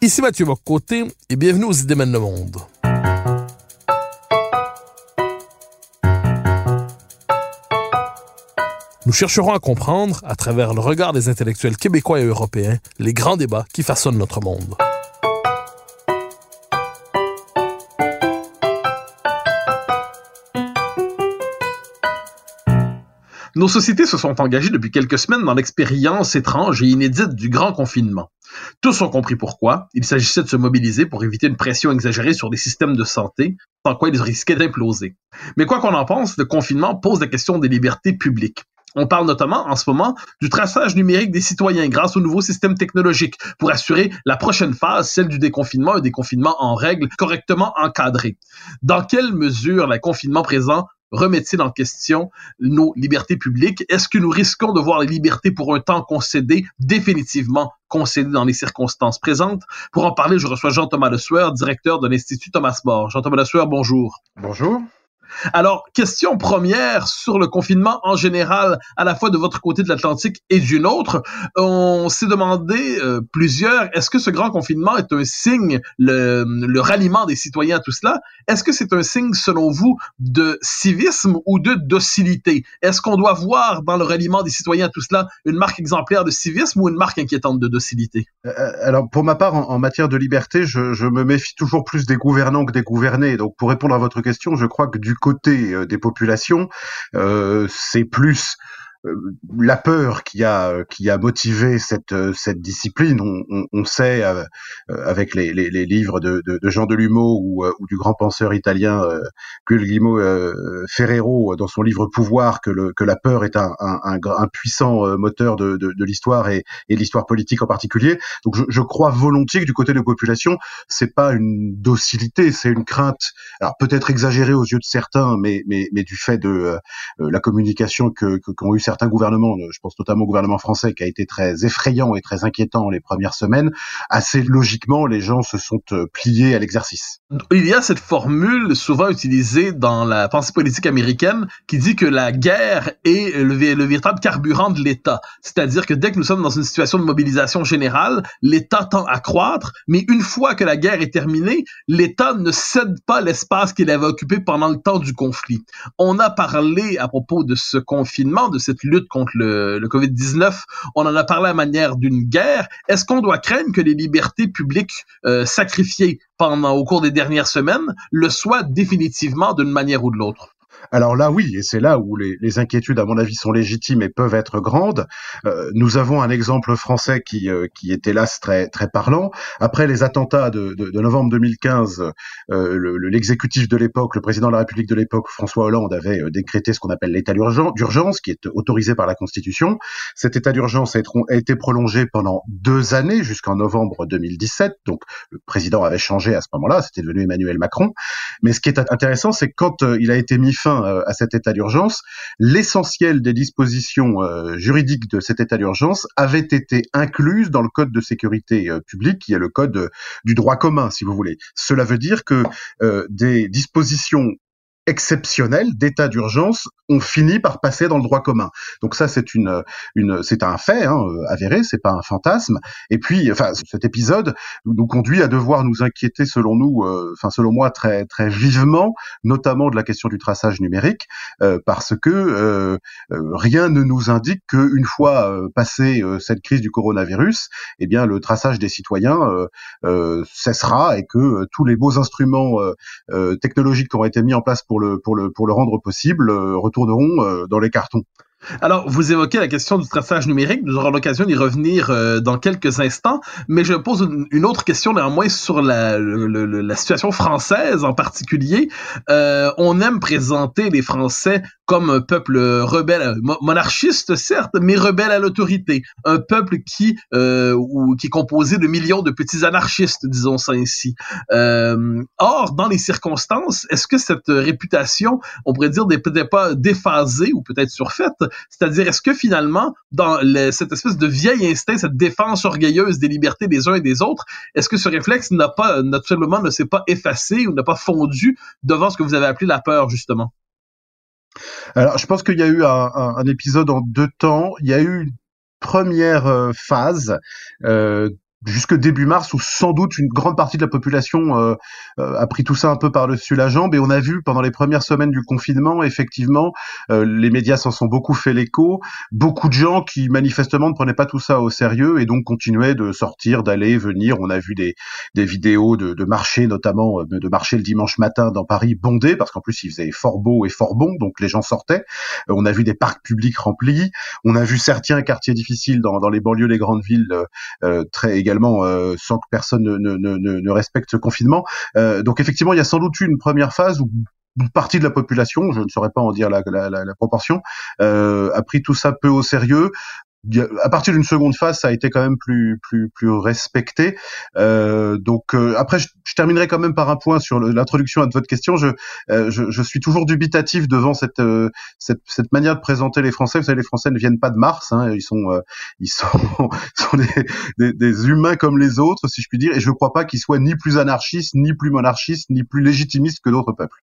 Ici Mathieu Bocoté et bienvenue aux Idées le monde. Nous chercherons à comprendre, à travers le regard des intellectuels québécois et européens, les grands débats qui façonnent notre monde. Nos sociétés se sont engagées depuis quelques semaines dans l'expérience étrange et inédite du grand confinement. Tous ont compris pourquoi. Il s'agissait de se mobiliser pour éviter une pression exagérée sur les systèmes de santé, sans quoi ils risquaient d'imploser. Mais quoi qu'on en pense, le confinement pose la question des libertés publiques. On parle notamment en ce moment du traçage numérique des citoyens grâce au nouveau système technologique pour assurer la prochaine phase, celle du déconfinement, un déconfinement en règle correctement encadré. Dans quelle mesure le confinement présent remet-il en question nos libertés publiques? Est-ce que nous risquons de voir les libertés pour un temps concédées définitivement concédées dans les circonstances présentes? Pour en parler, je reçois Jean-Thomas Le Sueur, directeur de l'Institut Thomas More. Jean-Thomas Le Sueur, bonjour. Bonjour. Alors, question première sur le confinement en général, à la fois de votre côté de l'Atlantique et d'une autre. On s'est demandé euh, plusieurs, est-ce que ce grand confinement est un signe, le, ralliement des citoyens à tout cela, est-ce que c'est un signe, selon vous, de civisme ou de docilité? Est-ce qu'on doit voir dans le ralliement des citoyens à tout cela une marque exemplaire de civisme ou une marque inquiétante de docilité? Euh, alors, pour ma part, en, matière de liberté, je, me méfie toujours plus des gouvernants que des gouvernés. Donc, pour répondre à votre question, je crois que du côté euh, des populations, euh, c'est plus la peur qui a qui a motivé cette cette discipline. On, on, on sait euh, avec les, les, les, livres de, de, de Jean Delumeau ou, ou, du grand penseur italien euh, Guglielmo Ferrero dans son livre Pouvoir que, le, que la peur est un, un, un, un puissant moteur de, de, de l'histoire et, et de l'histoire politique en particulier. Donc je, je, crois volontiers que du côté des populations, c'est pas une docilité, c'est une crainte. Alors peut-être exagérée aux yeux de certains, mais mais, mais du fait de la communication que qu'ont eu certains gouvernements, je pense notamment au gouvernement français, qui a été très effrayant et très inquiétant les premières semaines, assez logiquement, les gens se sont euh, pliés à l'exercice. Il y a cette formule souvent utilisée dans la pensée politique américaine qui dit que la guerre est le, le véritable carburant de l'État. C'est-à-dire que dès que nous sommes dans une situation de mobilisation générale, l'État tend à croître, mais une fois que la guerre est terminée, l'État ne cède pas l'espace qu'il avait occupé pendant le temps du conflit. On a parlé à propos de ce confinement, de cette lutte contre le, le COVID-19, on en a parlé à manière d'une guerre. Est-ce qu'on doit craindre que les libertés publiques euh, sacrifiées pendant au cours des dernières semaines le soient définitivement d'une manière ou de l'autre? Alors là, oui, et c'est là où les, les, inquiétudes, à mon avis, sont légitimes et peuvent être grandes. Euh, nous avons un exemple français qui, euh, qui est hélas très, très parlant. Après les attentats de, de, de novembre 2015, euh, l'exécutif de l'époque, le président de la République de l'époque, François Hollande, avait euh, décrété ce qu'on appelle l'état d'urgence, qui est autorisé par la Constitution. Cet état d'urgence a, a, été prolongé pendant deux années, jusqu'en novembre 2017. Donc le président avait changé à ce moment-là, c'était devenu Emmanuel Macron. Mais ce qui est intéressant, c'est quand il a été mis fin euh, à cet état d'urgence, l'essentiel des dispositions euh, juridiques de cet état d'urgence avait été incluses dans le code de sécurité euh, publique, qui est le code du droit commun, si vous voulez. Cela veut dire que des dispositions exceptionnels d'état d'urgence ont fini par passer dans le droit commun. Donc ça, c'est une, une, c'est un fait hein, avéré, c'est pas un fantasme. Et puis, enfin, cet épisode nous conduit à devoir nous inquiéter, selon nous, euh, enfin selon moi, très très vivement, notamment de la question du traçage numérique, euh, parce que euh, rien ne nous indique qu'une fois passé cette crise du coronavirus, eh bien, le traçage des citoyens cessera et que tous les beaux instruments technologiques qui ont été mis en place pour le, pour le, pour le rendre possible, euh, retourneront euh, dans les cartons. Alors, vous évoquez la question du traçage numérique. Nous aurons l'occasion d'y revenir euh, dans quelques instants, mais je pose une, autre question néanmoins sur la, le- le- la situation française en particulier. Euh, on aime présenter les Français comme un peuple rebelle, mo- monarchiste certes, mais rebelle à l'autorité. Un peuple qui, euh, ou, qui est composé de millions de petits anarchistes, disons ça ainsi. Euh, or, dans les circonstances, est-ce que cette réputation, on pourrait dire, n'est peut-être pas déphasée ou peut-être surfaite? C'est-à-dire, est-ce que finalement, dans cette espèce de vieil instinct, cette défense orgueilleuse des libertés des uns et des autres, est-ce que ce réflexe n'a pas, naturellement, ne s'est pas effacé ou n'a pas fondu devant ce que vous avez appelé la peur, justement? Alors, je pense qu'il y a eu un épisode en deux temps. Il y a eu une première euh, phase euh, jusque début mars où sans doute une grande partie de la population euh, euh, a pris tout ça un peu par-dessus la jambe. Et on a vu pendant les premières semaines du confinement effectivement euh, les médias s'en sont beaucoup fait l'écho. Beaucoup de gens qui manifestement ne prenaient pas tout ça au sérieux et donc continuaient de sortir d'aller venir. On a vu des, des vidéos de, de marché notamment euh, de marché le dimanche matin dans Paris bondé parce qu'en plus il faisait fort beau et fort bon donc les gens sortaient. Euh, on a vu des parcs publics remplis. On a vu certains quartiers difficiles dans, dans les banlieues des grandes villes euh, très euh, sans que personne ne, respecte ce confinement. Euh, donc effectivement, il y a sans doute eu une première phase où une partie de la population, je ne saurais pas en dire la proportion, euh, a pris tout ça peu au sérieux. À partir d'une seconde phase, ça a été quand même plus plus plus respecté. Euh, donc euh, après, je, je terminerai quand même par un point sur l'introduction à votre question. Je, euh, je je suis toujours dubitatif devant cette euh, cette, cette manière de présenter les Français. Vous savez, les Français ne viennent pas de Mars. Hein, ils sont euh, ils sont, sont des, des, des humains comme les autres, si je puis dire. Et je ne crois pas qu'ils soient ni plus anarchistes, ni plus monarchistes, ni plus légitimistes que d'autres peuples.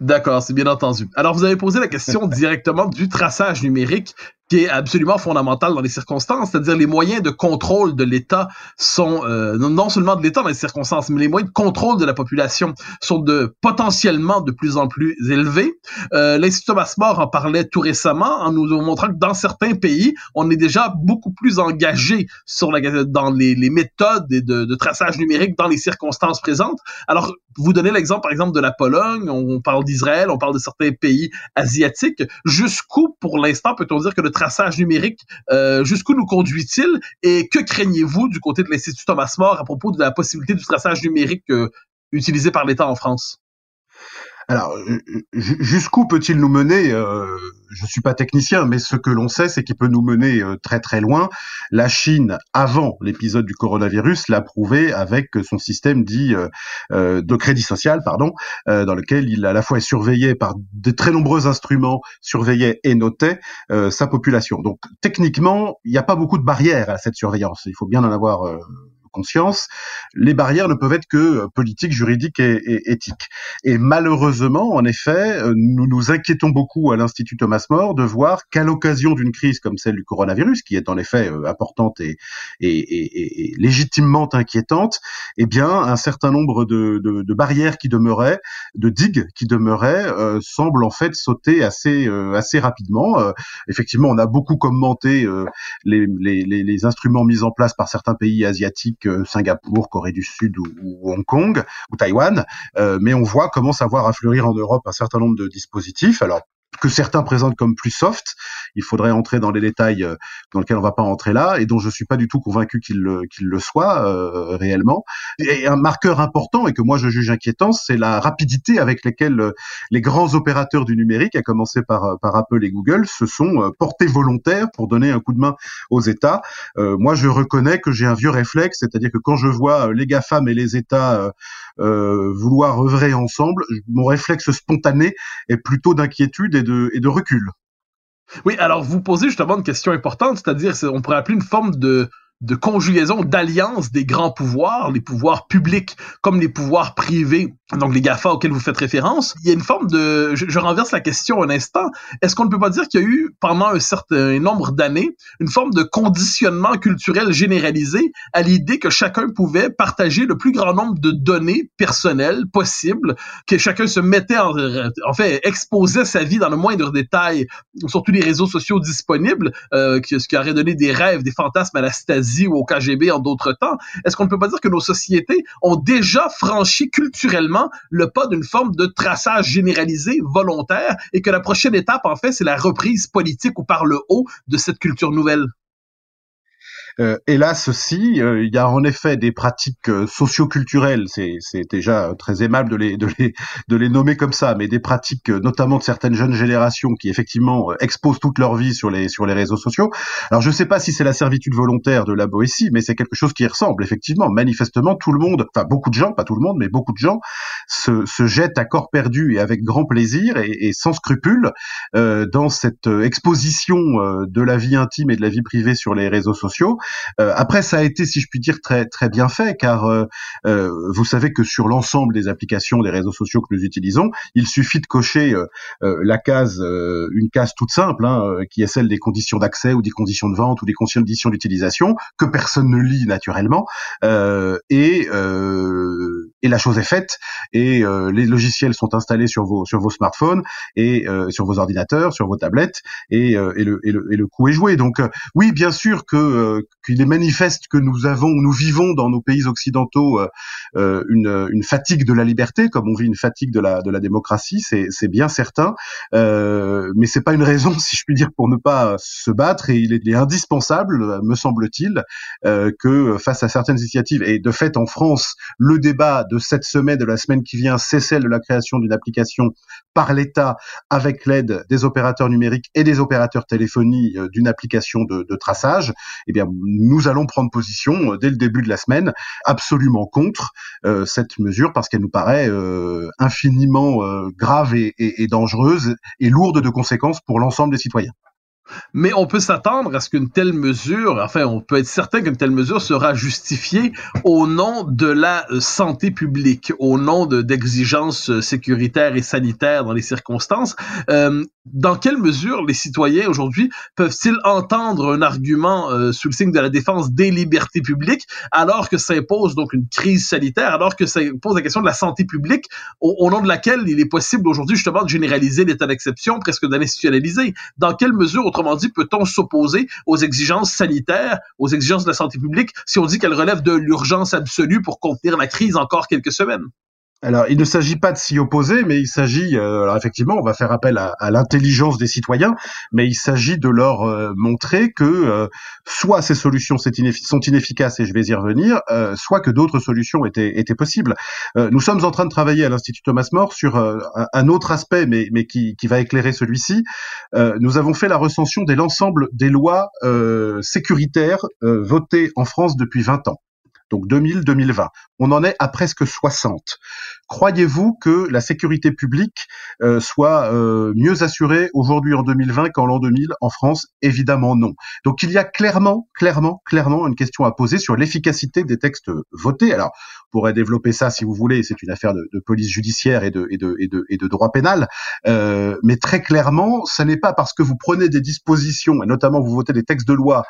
D'accord, c'est bien entendu. Alors, vous avez posé la question directement du traçage numérique qui est absolument fondamental dans les circonstances, c'est-à-dire les moyens de contrôle de l'État sont euh, non- seulement de l'État dans les circonstances, mais les moyens de contrôle de la population sont de potentiellement de plus en plus élevés. Euh, L'Institut Thomas More en parlait tout récemment en nous montrant que dans certains pays, on est déjà beaucoup plus engagé sur la, dans les, méthodes de, de traçage numérique dans les circonstances présentes. Alors, vous donnez l'exemple, par exemple, de la Pologne, on parle d'Israël, on parle de certains pays asiatiques. Jusqu'où, pour l'instant, peut-on dire que le traçage numérique, euh, jusqu'où nous conduit-il et que craignez-vous du côté de l'Institut Thomas More à propos de la possibilité du traçage numérique euh, utilisé par l'État en France? Alors, ju- jusqu'où peut-il nous mener euh, Je suis pas technicien, mais ce que l'on sait, c'est qu'il peut nous mener euh, très très loin. La Chine, avant l'épisode du coronavirus, l'a prouvé avec son système dit euh, de crédit social, pardon, dans lequel il à la fois est surveillé par de très nombreux instruments, surveillait et notait sa population. Donc, techniquement, il n'y a pas beaucoup de barrières à cette surveillance. Il faut bien en avoir conscience. Les barrières ne peuvent être que euh, politiques, juridiques et, éthiques. Et malheureusement, en effet, euh, nous nous inquiétons beaucoup à l'Institut Thomas More de voir qu'à l'occasion d'une crise comme celle du coronavirus, qui est en effet euh, importante et, et, et- légitimement inquiétante, eh bien, un certain nombre de, de- de barrières qui demeuraient, de digues qui demeuraient, euh, semblent en fait sauter assez, euh, assez rapidement. Euh, effectivement, on a beaucoup commenté les, les, les instruments mis en place par certains pays asiatiques, Singapour, Corée du Sud ou, Hong Kong ou Taïwan, euh, mais on voit commence à voir à fleurir en Europe un certain nombre de dispositifs. Alors que certains présentent comme plus soft, il faudrait entrer dans les détails euh, dans lesquels on va pas entrer là, et dont je suis pas du tout convaincu qu'il le, qu'il le soit euh, réellement. Et un marqueur important et que moi je juge inquiétant, c'est la rapidité avec laquelle euh, les grands opérateurs du numérique, à commencer par, euh, par Apple et Google, se sont portés volontaires pour donner un coup de main aux États. Euh, moi, je reconnais que j'ai un vieux réflexe, c'est-à-dire que quand je vois les GAFAM et les États euh, vouloir œuvrer ensemble, mon réflexe spontané est plutôt d'inquiétude et de, et de recul. Oui, alors vous posez justement une question importante, c'est-à-dire c'est- on pourrait appeler une forme de de conjugaison, d'alliance des grands pouvoirs, les pouvoirs publics comme les pouvoirs privés, donc les GAFA auxquels vous faites référence. Il y a une forme de... Je, renverse la question un instant. Est-ce qu'on ne peut pas dire qu'il y a eu, pendant un certain nombre d'années, une forme de conditionnement culturel généralisé à l'idée que chacun pouvait partager le plus grand nombre de données personnelles possibles, que chacun se mettait en, en fait, exposait sa vie dans le moindre détail sur tous les réseaux sociaux disponibles, euh, ce qui aurait donné des rêves, des fantasmes à la Stasi Ou au KGB en d'autres temps, est-ce qu'on ne peut pas dire que nos sociétés ont déjà franchi culturellement le pas d'une forme de traçage généralisé, volontaire, et que la prochaine étape, en fait, c'est la reprise politique ou par le haut de cette culture nouvelle? Euh, hélas, si, euh, il y a en effet des pratiques euh, socioculturelles, c'est, c'est déjà très aimable de les, de, les, de les nommer comme ça, mais des pratiques notamment de certaines jeunes générations qui effectivement exposent toute leur vie sur les, sur les réseaux sociaux. Alors je ne sais pas si c'est la servitude volontaire de la Boétie, mais c'est quelque chose qui ressemble effectivement. Manifestement, tout le monde, enfin beaucoup de gens, pas tout le monde, mais beaucoup de gens se, se jettent à corps perdu et avec grand plaisir et, sans scrupule euh, dans cette exposition de la vie intime et de la vie privée sur les réseaux sociaux après, ça a été, si je puis dire, très très bien fait, car euh, euh, vous savez que sur l'ensemble des applications des réseaux sociaux que nous utilisons, il suffit de cocher la case, une case toute simple, hein, qui est celle des conditions d'accès ou des conditions de vente ou des conditions d'utilisation, que personne ne lit naturellement, et et la chose est faite, et les logiciels sont installés sur vos sur vos smartphones et sur vos ordinateurs, sur vos tablettes, et, et, le, et, le, et le coup est joué. Donc oui, bien sûr que qu'il est manifeste que nous avons, nous vivons dans nos pays occidentaux euh, euh, une, une, fatigue de la liberté, comme on vit une fatigue de la de la démocratie, c'est c'est bien certain, euh, mais c'est pas une raison, si je puis dire, pour ne pas se battre. Et il est, il est indispensable, me semble-t-il, euh, que face à certaines initiatives, et de fait en France, le débat cette semaine, de la semaine qui vient, c'est celle de la création d'une application par l'État avec l'aide des opérateurs numériques et des opérateurs téléphonie euh, d'une application de, de traçage. Eh bien, nous allons prendre position euh, dès le début de la semaine absolument contre euh, cette mesure parce qu'elle nous paraît infiniment grave et dangereuse et lourde de conséquences pour l'ensemble des citoyens. Mais on peut s'attendre à ce qu'une telle mesure, enfin, on peut être certain qu'une telle mesure sera justifiée au nom de la euh, santé publique, au nom d'exigences euh, sécuritaires et sanitaires dans les circonstances. Euh, dans quelle mesure les citoyens aujourd'hui peuvent-ils entendre un argument sous le signe de la défense des libertés publiques alors que ça impose donc une crise sanitaire, alors que ça pose la question de la santé publique au, nom de laquelle il est possible aujourd'hui justement de généraliser l'état d'exception, presque de l'institutionnaliser? Dans quelle mesure, autrement dit, peut-on s'opposer aux exigences sanitaires, aux exigences de la santé publique, si on dit qu'elles relèvent de l'urgence absolue pour contenir la crise encore quelques semaines? Alors, il ne s'agit pas de s'y opposer, mais il s'agit, euh, alors effectivement, on va faire appel à, l'intelligence des citoyens, mais il s'agit de leur euh, montrer que euh, soit ces solutions sont inefficaces, et je vais y revenir, soit que d'autres solutions étaient, étaient possibles. nous sommes en train de travailler à l'Institut Thomas More sur un, autre aspect, mais, qui va éclairer celui-ci. nous avons fait la recension de l'ensemble des lois sécuritaires votées en France depuis 20 ans donc 2000-2020. On en est à presque 60. Croyez-vous que la sécurité publique euh, soit euh, mieux assurée aujourd'hui en 2020 qu'en l'an 2000 en France? Évidemment non. Donc il y a clairement, clairement, clairement une question à poser sur l'efficacité des textes votés. Alors, on pourrait développer ça si vous voulez, c'est une affaire de, police judiciaire et de, droit pénal, euh, mais très clairement, ce n'est pas parce que vous prenez des dispositions, et notamment vous votez des textes de loi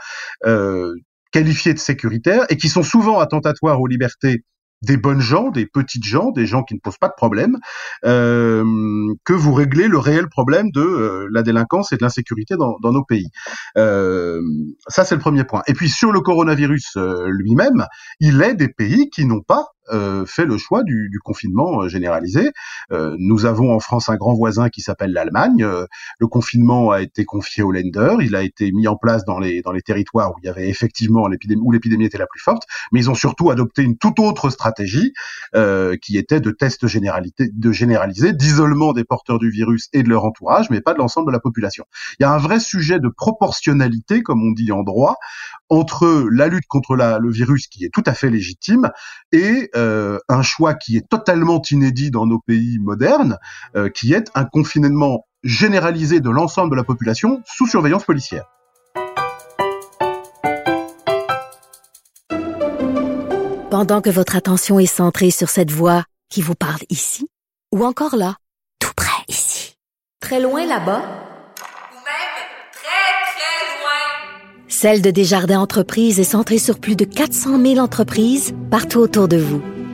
qualifiés de sécuritaires et qui sont souvent attentatoires aux libertés des bonnes gens, des petites gens, des gens qui ne posent pas de problème, euh, que vous réglez le réel problème de euh, la délinquance et de l'insécurité dans, nos pays. Euh, ça, c'est le premier point. Et puis sur le coronavirus lui-même, il est des pays qui n'ont pas euh, fait le choix du, du confinement euh, généralisé. Euh, nous avons en France un grand voisin qui s'appelle l'Allemagne. le confinement a été confié aux Länder. Il a été mis en place dans les dans les territoires où il y avait effectivement l'épidémie où l'épidémie était la plus forte. Mais ils ont surtout adopté une toute autre stratégie qui était de tests généralité, de généraliser, d'isolement des porteurs du virus et de leur entourage, mais pas de l'ensemble de la population. Il y a un vrai sujet de proportionnalité, comme on dit en droit, entre la lutte contre la, le virus qui est tout à fait légitime et euh, un choix qui est totalement inédit dans nos pays modernes, euh, qui est un confinement généralisé de l'ensemble de la population sous surveillance policière. Pendant que votre attention est centrée sur cette voix qui vous parle ici, ou encore là, tout près ici, très loin là-bas, Celle de Desjardins Entreprises est centrée sur plus de 400 000 entreprises partout autour de vous.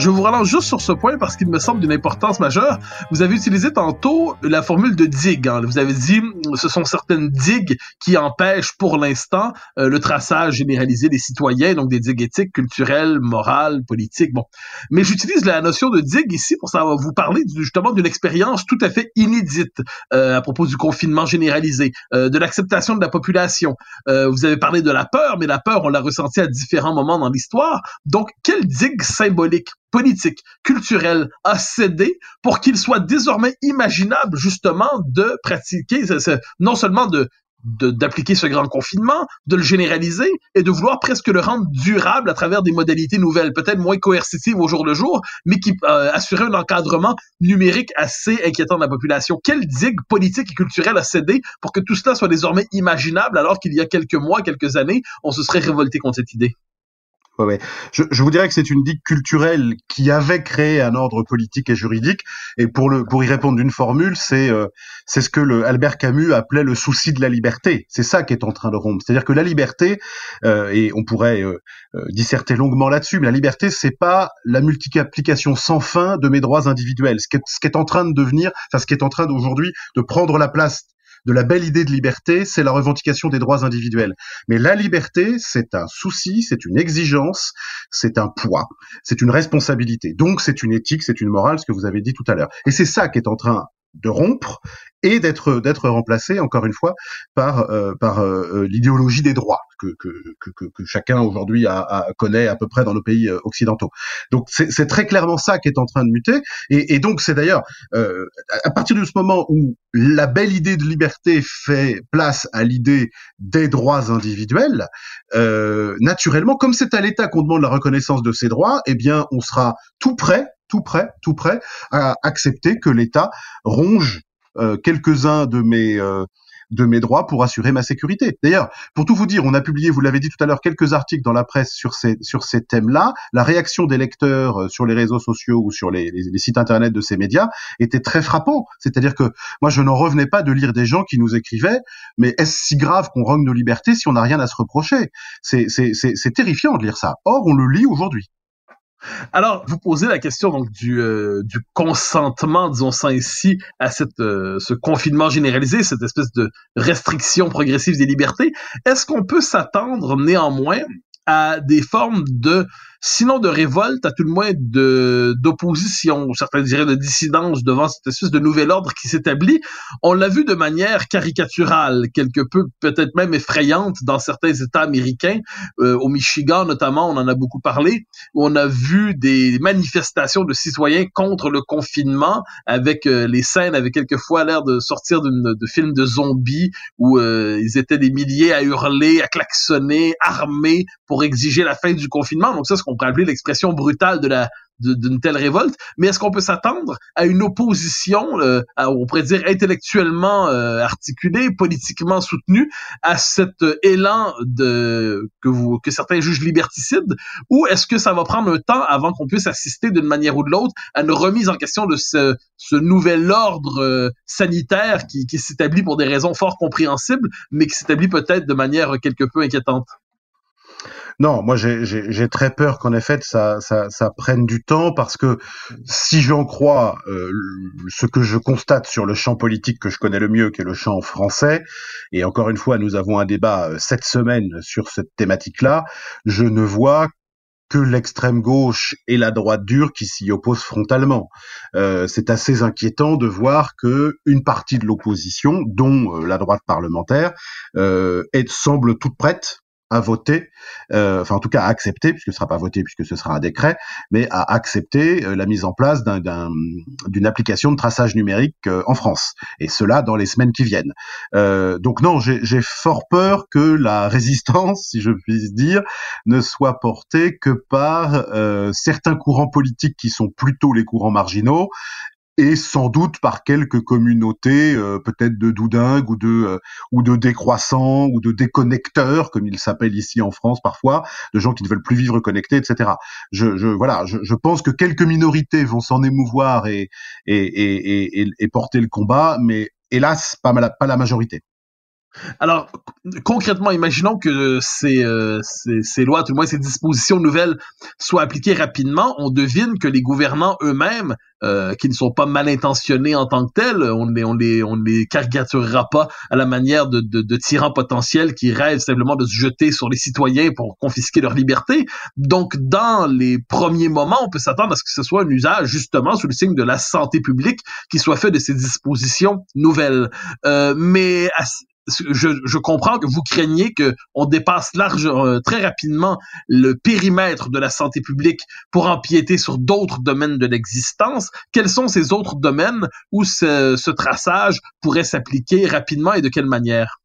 Je vous relance juste sur ce point parce qu'il me semble d'une importance majeure. Vous avez utilisé tantôt la formule de digue. Hein. Vous avez dit ce sont certaines digues qui empêchent pour l'instant euh, le traçage généralisé des citoyens, donc des digues éthiques, culturelles, morales, politiques. Bon, mais j'utilise la notion de digue ici pour savoir vous parler justement d'une expérience tout à fait inédite euh, à propos du confinement généralisé, euh, de l'acceptation de la population. vous avez parlé de la peur, mais la peur on l'a ressentie à différents moments dans l'histoire. Donc, quelle digue symbolique? Politique, culturelle a cédé pour qu'il soit désormais imaginable justement de pratiquer, non seulement de d'appliquer ce grand confinement, de le généraliser et de vouloir presque le rendre durable à travers des modalités nouvelles, peut-être moins coercitives au jour le jour, mais qui euh, un encadrement numérique assez inquiétant de la population. Quelle digue politique et culturelle a cédé pour que tout cela soit désormais imaginable alors qu'il y a quelques mois, quelques années, on se serait révolté contre cette idée? Je, je, vous dirais que c'est une digue culturelle qui avait créé un ordre politique et juridique. Et pour le pour y répondre d'une formule, c'est euh, c'est ce que le Albert Camus appelait le souci de la liberté. C'est ça qui est en train de rompre. C'est-à-dire que la liberté, euh, et on pourrait euh, disserter longuement là-dessus, mais la liberté, c'est pas la multiplication sans fin de mes droits individuels. Ce qui est, ce qui est en train de devenir, enfin ce qui est en train d'aujourd'hui de prendre la place de la belle idée de liberté, c'est la revendication des droits individuels. Mais la liberté, c'est un souci, c'est une exigence, c'est un poids, c'est une responsabilité. Donc c'est une éthique, c'est une morale, ce que vous avez dit tout à l'heure. Et c'est ça qui est en train de rompre et d'être d'être remplacé encore une fois par euh, par euh, l'idéologie des droits que que, que, que chacun aujourd'hui a, a, connaît à peu près dans nos pays euh, occidentaux. Donc c'est très clairement ça qui est en train de muter et, et donc c'est d'ailleurs à partir de ce moment où la belle idée de liberté fait place à l'idée des droits individuels, naturellement comme c'est à l'État qu'on demande la reconnaissance de ces droits, eh bien on sera tout prêt tout prêt, tout prêt à accepter que l'État ronge euh, quelques-uns de mes euh, de mes droits pour assurer ma sécurité. D'ailleurs, pour tout vous dire, on a publié, vous l'avez dit tout à l'heure, quelques articles dans la presse sur ces sur ces thèmes-là. La réaction des lecteurs euh, sur les réseaux sociaux ou sur les, sites internet de ces médias était très frappant. C'est-à-dire que moi, je n'en revenais pas de lire des gens qui nous écrivaient, mais est-ce si grave qu'on rogne nos libertés si on n'a rien à se reprocher? C'est terrifiant de lire ça. Or, on le lit aujourd'hui. Alors, vous posez la question donc du, euh, du consentement, disons ça ainsi, à cette, euh, ce confinement généralisé, cette espèce de restriction progressive des libertés. Est-ce qu'on peut s'attendre néanmoins à des formes de sinon de révolte, à tout le moins de d'opposition, certains diraient de dissidence devant cette espèce de nouvel ordre qui s'établit. On l'a vu de manière caricaturale, quelque peu peut-être même effrayante dans certains États américains, euh, au Michigan notamment, on en a beaucoup parlé, où on a vu des manifestations de citoyens contre le confinement, avec euh, les scènes avaient quelquefois l'air de sortir d'une de films de zombies où euh, ils étaient des milliers à hurler, à klaxonner, armés pour exiger la fin du confinement. Donc ça, on pourrait appeler l'expression brutale de la d'une telle révolte, mais est-ce qu'on peut s'attendre à une opposition, euh, on pourrait dire intellectuellement euh, articulée, politiquement soutenue, à cet euh, élan de que vous que certains jugent liberticide, ou est-ce que ça va prendre un temps avant qu'on puisse assister d'une manière ou de l'autre à une remise en question de ce, ce nouvel ordre euh, sanitaire qui, qui s'établit pour des raisons fort compréhensibles, mais qui s'établit peut-être de manière quelque peu inquiétante? Non, moi j'ai très peur qu'en effet ça, prenne du temps parce que si j'en crois euh, ce que je constate sur le champ politique que je connais le mieux, qui est le champ français, et encore une fois nous avons un débat euh, cette semaine sur cette thématique-là, je ne vois que l'extrême gauche et la droite dure qui s'y opposent frontalement. Euh, c'est assez inquiétant de voir que une partie de l'opposition, dont la droite parlementaire, semble toute prête à voter, euh, enfin en tout cas à accepter, puisque ce sera pas voté, puisque ce sera un décret, mais à accepter euh, la mise en place d'une application de traçage numérique euh, en France, et cela dans les semaines qui viennent. donc non, j'ai fort peur que la résistance, si je puis dire, ne soit portée que par certains courants politiques qui sont plutôt les courants marginaux, et sans doute par quelques communautés, euh, peut-être de doudingues ou de euh, ou de décroissants ou de déconnecteurs, comme ils s'appellent ici en France parfois, de gens qui ne veulent plus vivre connectés, etc. Je, je voilà, je, je, pense que quelques minorités vont s'en émouvoir et et, et et, porter le combat, mais hélas pas, pas la majorité. Alors, concrètement, imaginons que ces, euh, ces, ces, lois, tout le moins ces dispositions nouvelles, soient appliquées rapidement. On devine que les gouvernants eux-mêmes, euh, qui ne sont pas mal intentionnés en tant que tels, on les, on les, on les caricaturera pas à la manière de, de, de tyrans potentiels qui rêvent simplement de se jeter sur les citoyens pour confisquer leur liberté. Donc, dans les premiers moments, on peut s'attendre à ce que ce soit un usage justement sous le signe de la santé publique qui soit fait de ces dispositions nouvelles. Euh, mais je, je, comprends que vous craignez que on dépasse large, euh, très rapidement le périmètre de la santé publique pour empiéter sur d'autres domaines de l'existence. Quels sont ces autres domaines où ce, ce traçage pourrait s'appliquer rapidement et de quelle manière?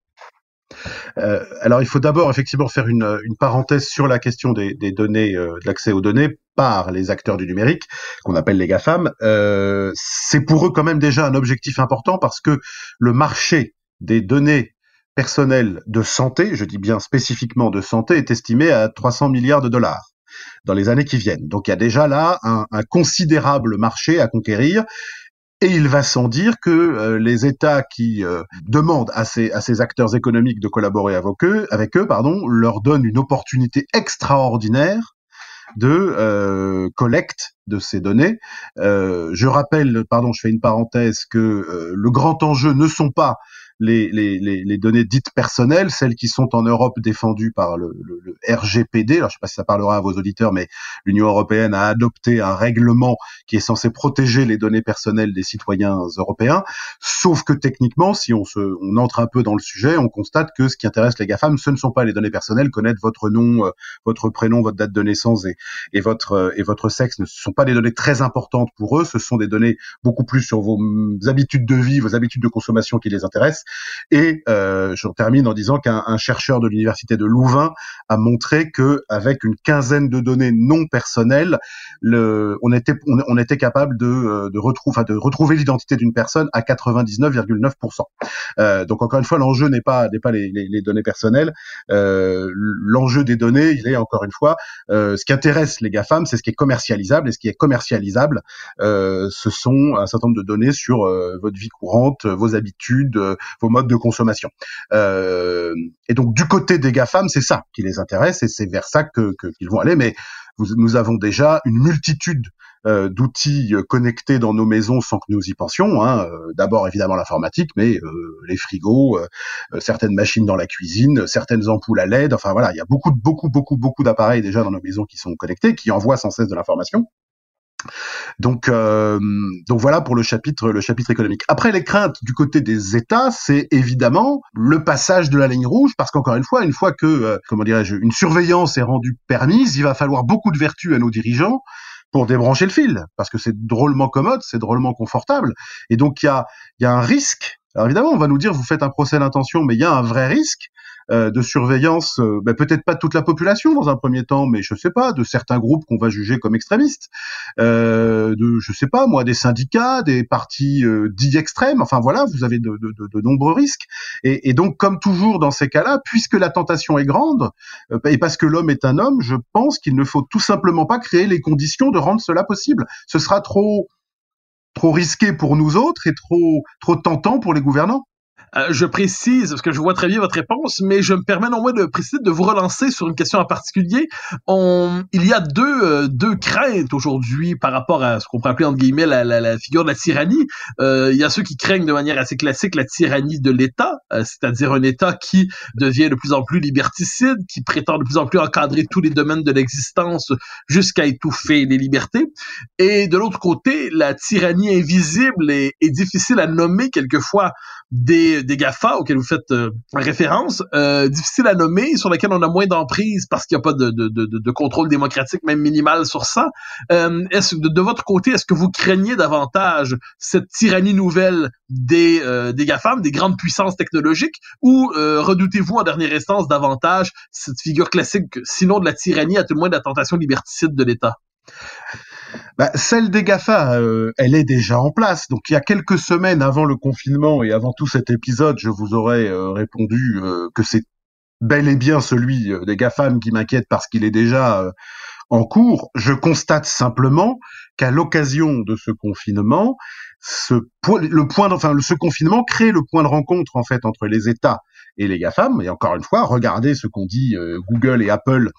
Euh, alors, il faut d'abord effectivement faire une, une, parenthèse sur la question des, des données, euh, de l'accès aux données par les acteurs du numérique, qu'on appelle les GAFAM. Euh, c'est pour eux quand même déjà un objectif important parce que le marché des données personnelles de santé, je dis bien spécifiquement de santé, est estimé à 300 milliards de dollars dans les années qui viennent. Donc il y a déjà là un, considérable marché à conquérir. Et il va sans dire que euh, les États qui euh, demandent à ces, acteurs économiques de collaborer avec eux, avec eux pardon, leur donnent une opportunité extraordinaire de euh, collecte de ces données. Je rappelle, pardon, je fais une parenthèse, que le grand enjeu ne sont pas les, les, les, données dites personnelles, celles qui sont en Europe défendues par le, le, RGPD. Alors, je ne sais pas si ça parlera à vos auditeurs, mais l'Union européenne a adopté un règlement qui est censé protéger les données personnelles des citoyens européens. Sauf que techniquement, si on, se, on entre un peu dans le sujet, on constate que ce qui intéresse les GAFAM, ce ne sont pas les données personnelles, connaître votre nom, votre prénom, votre date de naissance et, et votre, et votre sexe ne sont pas des données très importantes pour eux, ce sont des données beaucoup plus sur vos habitudes de vie, vos habitudes de consommation qui les intéressent. Et euh, je termine en disant qu'un chercheur de l'université de Louvain a montré que avec une quinzaine de données non personnelles, le, on était on, était capable de, euh, de retrouver de retrouver l'identité d'une personne à 99,9%. Euh, donc encore une fois, l'enjeu n'est pas n'est pas les, les, les, données personnelles. Euh, l'enjeu des données, il est encore une fois euh, ce qui intéresse les GAFAM, c'est ce qui est commercialisable et ce qui est commercialisable, euh, ce sont un certain nombre de données sur votre vie courante, vos habitudes, vos modes de consommation. et donc du côté des GAFAM, c'est ça qui les intéresse et c'est vers ça que qu'ils vont aller. Mais nous avons déjà une multitude euh, d'outils euh, connectés dans nos maisons sans que nous y pensions. Hein. Euh, d'abord évidemment l'informatique, mais les frigos, certaines machines dans la cuisine, certaines ampoules à LED. Enfin voilà, il y a beaucoup, beaucoup, beaucoup, beaucoup d'appareils déjà dans nos maisons qui sont connectés, qui envoient sans cesse de l'information. Donc, euh, donc voilà pour le chapitre, le chapitre économique. Après, les craintes du côté des États, c'est évidemment le passage de la ligne rouge, parce qu'encore une fois, une fois que, euh, comment dirais-je, une surveillance est rendue permise, il va falloir beaucoup de vertus à nos dirigeants pour débrancher le fil, parce que c'est drôlement commode, c'est drôlement confortable, et donc il y a, y a un risque. Alors évidemment, on va nous dire, vous faites un procès d'intention, mais il y a un vrai risque, de surveillance, euh, ben, peut-être pas toute la population dans un premier temps, mais je sais pas, de certains groupes qu'on va juger comme extrémistes, euh, de je sais pas moi, des syndicats, des partis euh, dits extrêmes. Enfin voilà, vous avez de, de, de, nombreux risques. Et, et, donc comme toujours dans ces cas-là, puisque la tentation est grande et parce que l'homme est un homme, je pense qu'il ne faut tout simplement pas créer les conditions de rendre cela possible. Ce sera trop trop risqué pour nous autres et trop trop tentant pour les gouvernants. Euh, je précise, parce que je vois très bien votre réponse, mais je me permets non moins de préciser, de vous relancer sur une question en particulier. On, il y a deux, euh, deux craintes aujourd'hui par rapport à ce qu'on peut appeler entre guillemets la, la, la figure de la tyrannie. Euh, il y a ceux qui craignent de manière assez classique la tyrannie de l'État, c'est-à-dire un État qui devient de plus en plus liberticide, qui prétend de plus en plus encadrer tous les domaines de l'existence jusqu'à étouffer les libertés. Et de l'autre côté, la tyrannie invisible est, est difficile à nommer quelquefois des, des GAFA auxquels vous faites euh, référence, euh, difficile à nommer, sur lesquels on a moins d'emprise parce qu'il n'y a pas de, de, de, contrôle démocratique, même minimal sur ça. Euh, de, votre côté, est-ce que vous craignez davantage cette tyrannie nouvelle des, euh, des GAFAM, des grandes puissances technologiques, ou redoutez-vous en dernière instance davantage cette figure classique, sinon de la tyrannie, à tout le moins de la tentation liberticide de l'État? Bah, Celle des GAFA, euh, elle est déjà en place. Donc il y a quelques semaines avant le confinement et avant tout cet épisode, je vous aurais euh, répondu euh, que c'est bel et bien celui des GAFAM qui m'inquiète parce qu'il est déjà en cours. Je constate simplement qu'à l'occasion de ce confinement, ce, le point, enfin, ce confinement crée le point de rencontre en fait entre les États et les GAFAM. Et encore une fois, regardez ce qu'ont dit euh, Google et Apple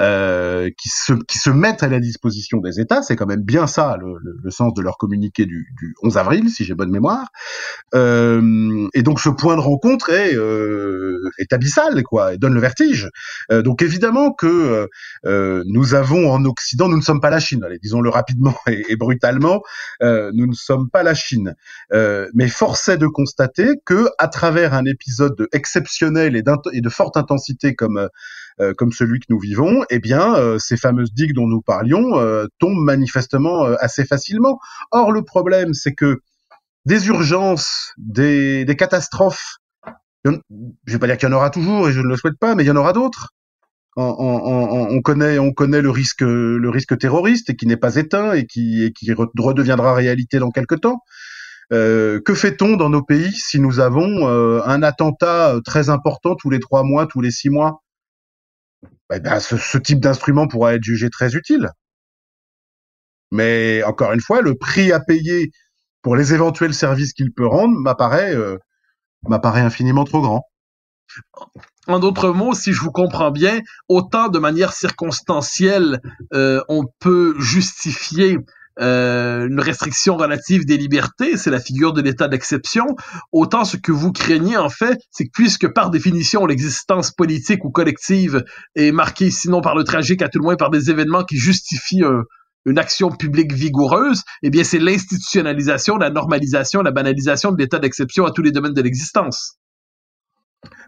euh, qui, se, qui se mettent à la disposition des États. C'est quand même bien ça le, le, le sens de leur communiqué du, du 11 avril, si j'ai bonne mémoire. Euh, et donc ce point de rencontre est, euh, est abyssal, quoi, et donne le vertige. Euh, donc évidemment que euh, nous avons en Occident, nous ne sommes pas la Chine, disons-le rapidement et, et brutalement, nous ne sommes pas la Chine. mais force est de constater que à travers un épisode exceptionnel et, de forte intensité comme euh, comme celui que nous vivons, eh bien, euh, ces fameuses digues dont nous parlions euh, tombent manifestement assez facilement. Or, le problème, c'est que des urgences, des, catastrophes, je ne vais pas dire qu'il y en aura toujours et je ne le souhaite pas, mais il y en aura d'autres. On, on, on, connaît, le risque terroriste et qui n'est pas éteint et qui, et qui redeviendra réalité dans quelque temps. Euh, que fait-on dans nos pays si nous avons euh, un attentat très important tous les trois mois, tous les six mois? Eh ben, ce, type d'instrument pourra être jugé très utile. Mais encore une fois, le prix à payer pour les éventuels services qu'il peut rendre m'apparaît euh, infiniment trop grand. En d'autres mots, si je vous comprends bien, autant de manière circonstancielle, euh, on peut justifier euh, une restriction relative des libertés, c'est la figure de l'état d'exception, autant ce que vous craignez en fait, c'est que puisque par définition l'existence politique ou collective est marquée sinon par le tragique, à tout le moins par des événements qui justifient une action publique vigoureuse, eh bien c'est l'institutionnalisation, la normalisation, la banalisation de l'état d'exception à tous les domaines de l'existence.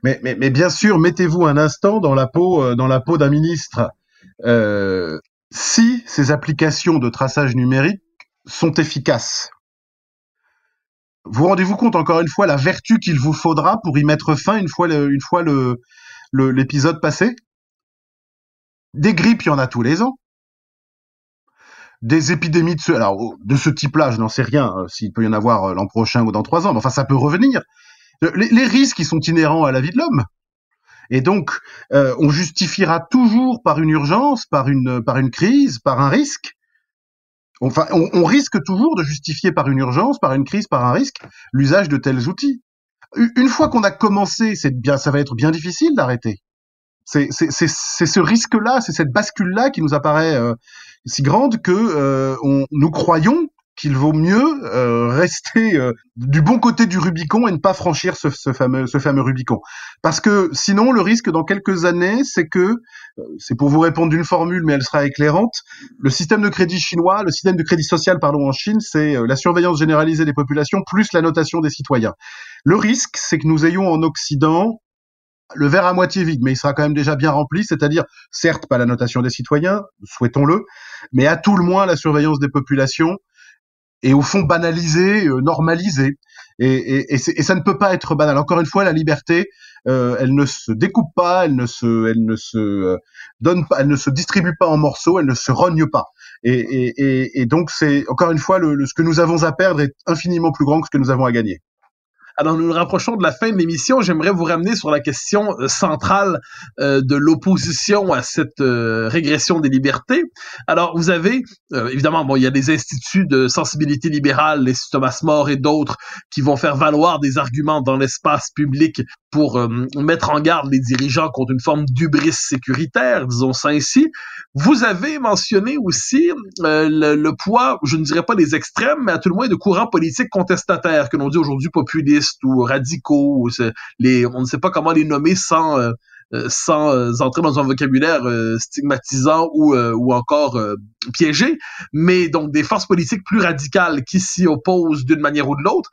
Mais, mais, mais, bien sûr, mettez-vous un instant dans la peau, euh, dans la peau d'un ministre. Euh, si ces applications de traçage numérique sont efficaces. Vous rendez-vous compte encore une fois la vertu qu'il vous faudra pour y mettre fin une fois l'épisode passé? Des grippes, il y en a tous les ans. Des épidémies de ce, ce type-là, je n'en sais rien, euh, s'il peut y en avoir euh, l'an prochain ou dans trois ans, mais enfin, ça peut revenir. Les, les risques, ils sont inhérents à la vie de l'homme. Et donc, euh, on justifiera toujours par une urgence, par une, par une crise, par un risque. Enfin, on, risque toujours de justifier par une urgence, par une crise, par un risque, l'usage de tels outils. Une fois qu'on a commencé, c'est ça va être bien difficile d'arrêter. C'est ce risque-là, c'est cette bascule-là qui nous apparaît euh, si grande que euh, on, nous croyons qu'il vaut mieux euh, rester euh, du bon côté du Rubicon et ne pas franchir ce, ce, fameux, ce fameux Rubicon. Parce que sinon, le risque dans quelques années, c'est que, euh, c'est pour vous répondre d'une formule, mais elle sera éclairante, le système de crédit chinois, le système de crédit social, pardon, en Chine, c'est la surveillance généralisée des populations plus la notation des citoyens. Le risque, c'est que nous ayons en Occident le verre à moitié vide, mais il sera quand même déjà bien rempli, c'est-à-dire, certes, pas la notation des citoyens, souhaitons-le, mais à tout le moins la surveillance des populations, et au fond banalisé, euh, normalisé. Et, et, et, ça ne peut pas être banal. Encore une fois, la liberté, euh, elle ne se découpe pas, elle ne se, elle ne se euh, donne pas, elle ne se distribue pas en morceaux, elle ne se rogne pas. Et, et donc, c'est encore une fois, le, ce que nous avons à perdre est infiniment plus grand que ce que nous avons à gagner. Alors, nous nous rapprochons de la fin de l'émission. J'aimerais vous ramener sur la question euh, centrale euh, de l'opposition à cette euh, régression des libertés. Alors, vous avez, évidemment, bon, il y a des instituts de sensibilité libérale, les Thomas More et d'autres, qui vont faire valoir des arguments dans l'espace public pour mettre en garde les dirigeants contre une forme d'ubris sécuritaire, disons ça ainsi. Vous avez mentionné aussi le, le, poids, je ne dirais pas des extrêmes, mais à tout le moins de courants politiques contestataires, que l'on dit aujourd'hui populistes ou radicaux, on ne sait pas comment les nommer sans euh, euh, sans euh, entrer dans un vocabulaire stigmatisant ou, ou encore piégé, mais donc des forces politiques plus radicales qui s'y opposent d'une manière ou de l'autre,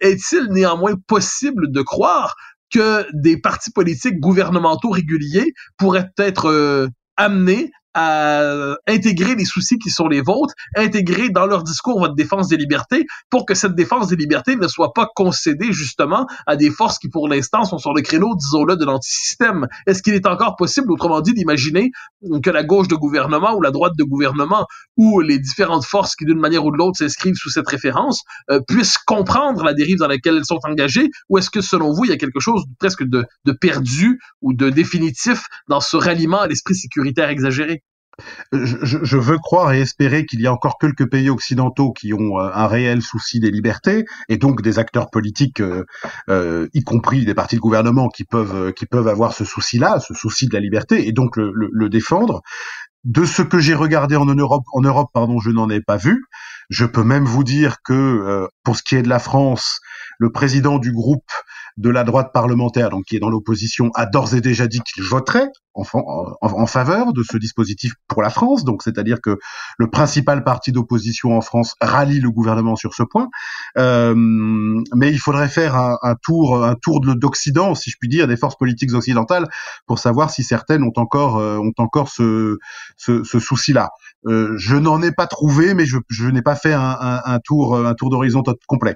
est-il néanmoins possible de croire que des partis politiques gouvernementaux réguliers pourraient être amenés à intégrer les soucis qui sont les vôtres, intégrer dans leur discours votre défense des libertés pour que cette défense des libertés ne soit pas concédée justement à des forces qui pour l'instant sont sur le créneau, disons-le, de l'antisystème. Est-ce qu'il est encore possible, autrement dit, d'imaginer que la gauche de gouvernement ou la droite de gouvernement ou les différentes forces qui d'une manière ou de l'autre s'inscrivent sous cette référence euh, puissent comprendre la dérive dans laquelle elles sont engagées ou est-ce que selon vous il y a quelque chose presque de, de perdu ou de définitif dans ce ralliement à l'esprit sécuritaire exagéré? Je, je, veux croire et espérer qu'il y a encore quelques pays occidentaux qui ont euh, un réel souci des libertés et donc des acteurs politiques, euh, euh, y compris des partis de gouvernement, qui peuvent qui peuvent avoir ce souci-là, ce souci de la liberté et donc le, le, défendre. De ce que j'ai regardé en Europe, en Europe, pardon, je n'en ai pas vu. Je peux même vous dire que pour ce qui est de la France, le président du groupe de la droite parlementaire, donc qui est dans l'opposition, a d'ores et déjà dit qu'il voterait en, faveur de ce dispositif pour la France. Donc, c'est-à-dire que le principal parti d'opposition en France rallie le gouvernement sur ce point. Euh, mais il faudrait faire un, un tour, un tour d'Occident, si je puis dire, des forces politiques occidentales, pour savoir si certaines ont encore, euh, ont encore ce, ce, ce souci-là. Euh, je n'en ai pas trouvé, mais je, je n'ai pas fait un, tour, un tour d'horizon complet.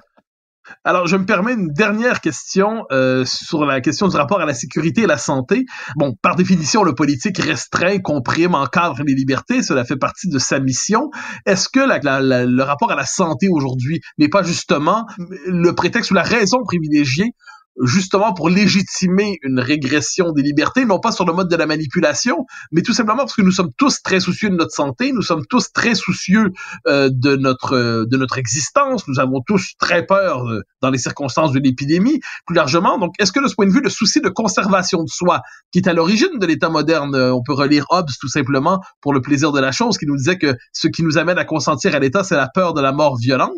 Alors, je me permets une dernière question euh, sur la question du rapport à la sécurité et la santé. Bon, par définition, le politique restreint, comprime, encadre les libertés. Cela fait partie de sa mission. Est-ce que le rapport à la santé aujourd'hui n'est pas justement le prétexte ou la raison privilégiée justement pour légitimer une régression des libertés, non pas sur le mode de la manipulation, mais tout simplement parce que nous sommes tous très soucieux de notre santé, nous sommes tous très soucieux euh, de notre euh, de notre existence, nous avons tous très peur euh, dans les circonstances de l'épidémie, plus largement. Donc, est-ce que de ce point de vue, le souci de conservation de soi, qui est à l'origine de l'État moderne, on peut relire Hobbes tout simplement pour le plaisir de la chose, qui nous disait que ce qui nous amène à consentir à l'État, c'est la peur de la mort violente.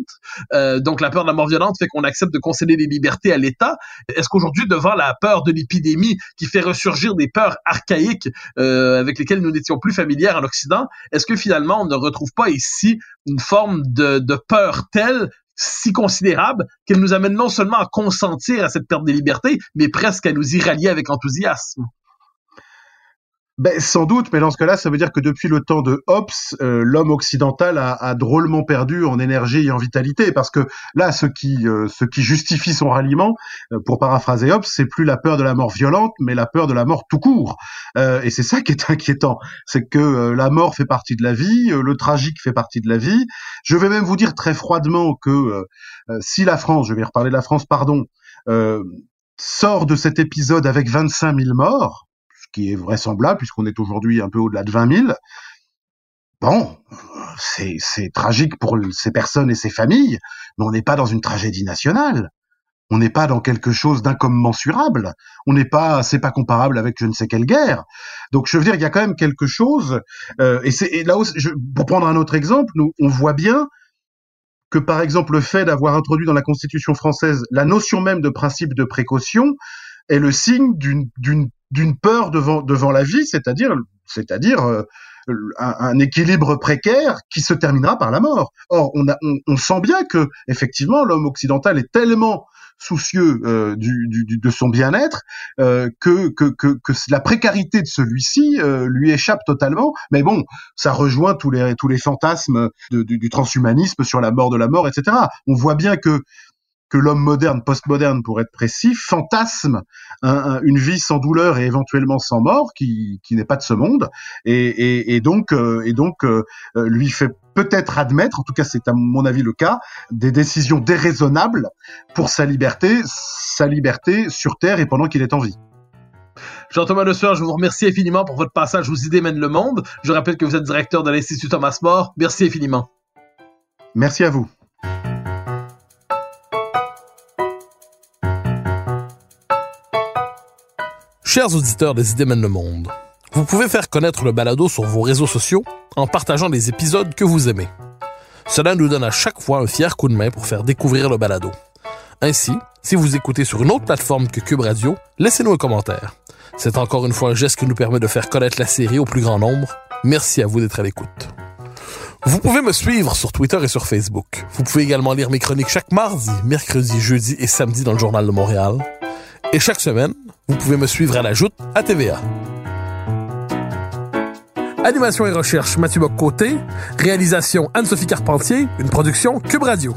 donc, la peur de la mort violente fait qu'on accepte de concéder les libertés à l'État est-ce qu'aujourd'hui, devant la peur de l'épidémie qui fait ressurgir des peurs archaïques euh, avec lesquelles nous n'étions plus familières en Occident, est-ce que finalement on ne retrouve pas ici une forme de, de peur telle si considérable qu'elle nous amène non seulement à consentir à cette perte des libertés, mais presque à nous y rallier avec enthousiasme? Ben, sans doute, mais dans ce cas-là, ça veut dire que depuis le temps de Hobbes, euh, l'homme occidental a, drôlement perdu en énergie et en vitalité, parce que là, ce qui, euh, ce qui justifie son ralliement, euh, pour paraphraser Hobbes, c'est plus la peur de la mort violente, mais la peur de la mort tout court. et c'est ça qui est inquiétant, c'est que la mort fait partie de la vie, le tragique fait partie de la vie. Je vais même vous dire très froidement que si la France, je vais reparler de la France, pardon, sort de cet épisode avec 25 000 morts, qui est vraisemblable puisqu'on est aujourd'hui un peu au-delà de 20 000. Bon, c'est, tragique pour ces personnes et ces familles, mais on n'est pas dans une tragédie nationale. On n'est pas dans quelque chose d'incommensurable. On n'est pas, c'est pas comparable avec je ne sais quelle guerre. Donc je veux dire, il y a quand même quelque chose. Euh, et là, je, pour prendre un autre exemple, nous, on voit bien que par exemple le fait d'avoir introduit dans la Constitution française la notion même de principe de précaution est le signe d'une, peur devant devant la vie, c'est-à-dire c'est-à-dire euh, un, équilibre précaire qui se terminera par la mort. Or, on, a, on, sent bien que effectivement l'homme occidental est tellement soucieux euh, du, du, de son bien-être euh, que, que, que, que, la précarité de celui-ci lui échappe totalement. Mais bon, ça rejoint tous les, tous les fantasmes du, du transhumanisme sur la mort de la mort, etc. On voit bien que que l'homme moderne, postmoderne pour être précis, fantasme une vie sans douleur et éventuellement sans mort, qui, qui n'est pas de ce monde, et, et, et donc, euh, et donc euh, lui fait peut-être admettre, en tout cas c'est à mon avis le cas, des décisions déraisonnables pour sa liberté, sa liberté sur Terre et pendant qu'il est en vie. Jean-Thomas Le Sueur, je vous remercie infiniment pour votre passage aux idées mènent le monde. Je rappelle que vous êtes directeur de l'Institut Thomas More. Merci infiniment. Merci à vous. Chers auditeurs des idées mènent le monde, vous pouvez faire connaître le balado sur vos réseaux sociaux en partageant les épisodes que vous aimez. Cela nous donne à chaque fois un fier coup de main pour faire découvrir le balado. Ainsi, si vous écoutez sur une autre plateforme que Cube Radio, laissez-nous un commentaire. C'est encore une fois un geste qui nous permet de faire connaître la série au plus grand nombre. Merci à vous d'être à l'écoute. Vous pouvez me suivre sur Twitter et sur Facebook. Vous pouvez également lire mes chroniques chaque mardi, mercredi, jeudi et samedi dans le Journal de Montréal. Et chaque semaine, vous pouvez me suivre à la joute à TVA. Animation et recherche Mathieu Bock-Côté. Réalisation Anne-Sophie Carpentier. Une production Cube Radio.